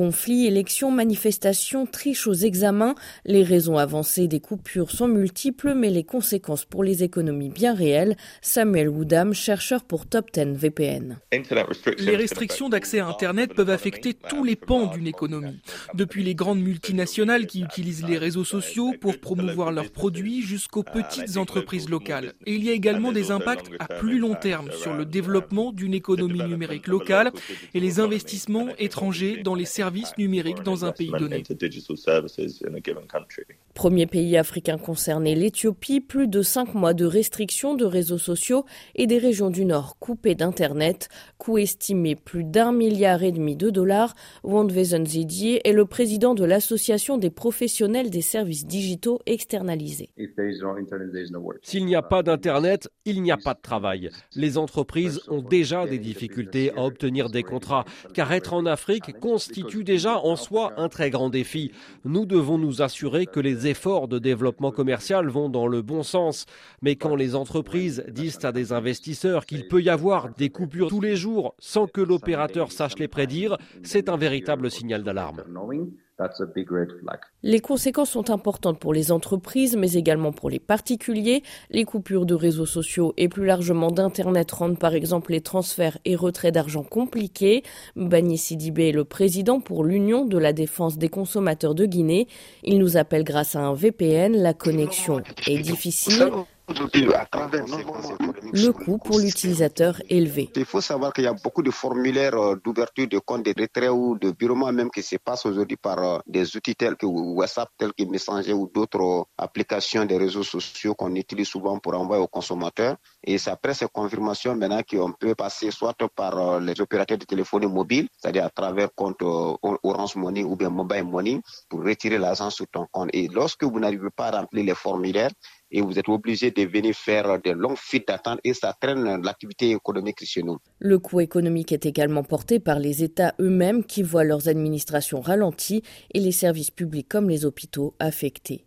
Conflits, élections, manifestations, triches aux examens, les raisons avancées des coupures sont multiples, mais les conséquences pour les économies bien réelles. Samuel Woodham, chercheur pour Top 10 VPN. Les restrictions d'accès à Internet peuvent affecter tous les pans d'une économie, depuis les grandes multinationales qui utilisent les réseaux sociaux pour promouvoir leurs produits jusqu'aux petites entreprises locales. Et il y a également des impacts à plus long terme sur le développement d'une économie numérique locale et les investissements étrangers dans les services numériques dans un pays donné. Premier pays africain concerné, l'Éthiopie, plus de cinq mois de restrictions de réseaux sociaux et des régions du Nord coupées d'Internet, coût estimé plus d'un milliard et demi de dollars. Wandwesen Zidie est le président de l'Association des professionnels des services digitaux externalisés. S'il n'y a pas d'Internet, il n'y a pas de travail. Les entreprises ont déjà des difficultés à obtenir des contrats, car être en Afrique constitue déjà en soi un très grand défi. Nous devons nous assurer que les efforts de développement commercial vont dans le bon sens. Mais quand les entreprises disent à des investisseurs qu'il peut y avoir des coupures tous les jours sans que l'opérateur sache les prédire, c'est un véritable signal d'alarme. Les conséquences sont importantes pour les entreprises, mais également pour les particuliers. Les coupures de réseaux sociaux et plus largement d'Internet rendent par exemple les transferts et retraits d'argent compliqués. Bani Sidibé est le président pour l'Union de la défense des consommateurs de Guinée. Il nous appelle grâce à un VPN. La connexion est difficile. Le coût pour l'utilisateur élevé. Il faut savoir qu'il y a beaucoup de formulaires euh, d'ouverture de compte de retrait ou de virement même qui se passent aujourd'hui par euh, des outils tels que WhatsApp, tels que Messenger ou d'autres euh, applications des réseaux sociaux qu'on utilise souvent pour envoyer aux consommateurs. Et c'est après ces confirmations maintenant qu'on peut passer soit par les opérateurs de téléphonie mobile, c'est-à-dire à travers compte Orange Money ou bien Mobile Money pour retirer l'argent sur ton compte. Et lorsque vous n'arrivez pas à remplir les formulaires, et vous êtes obligé de venir faire de longues files d'attente et ça traîne l'activité économique chez nous. Le coût économique est également porté par les États eux-mêmes qui voient leurs administrations ralenties et les services publics comme les hôpitaux affectés.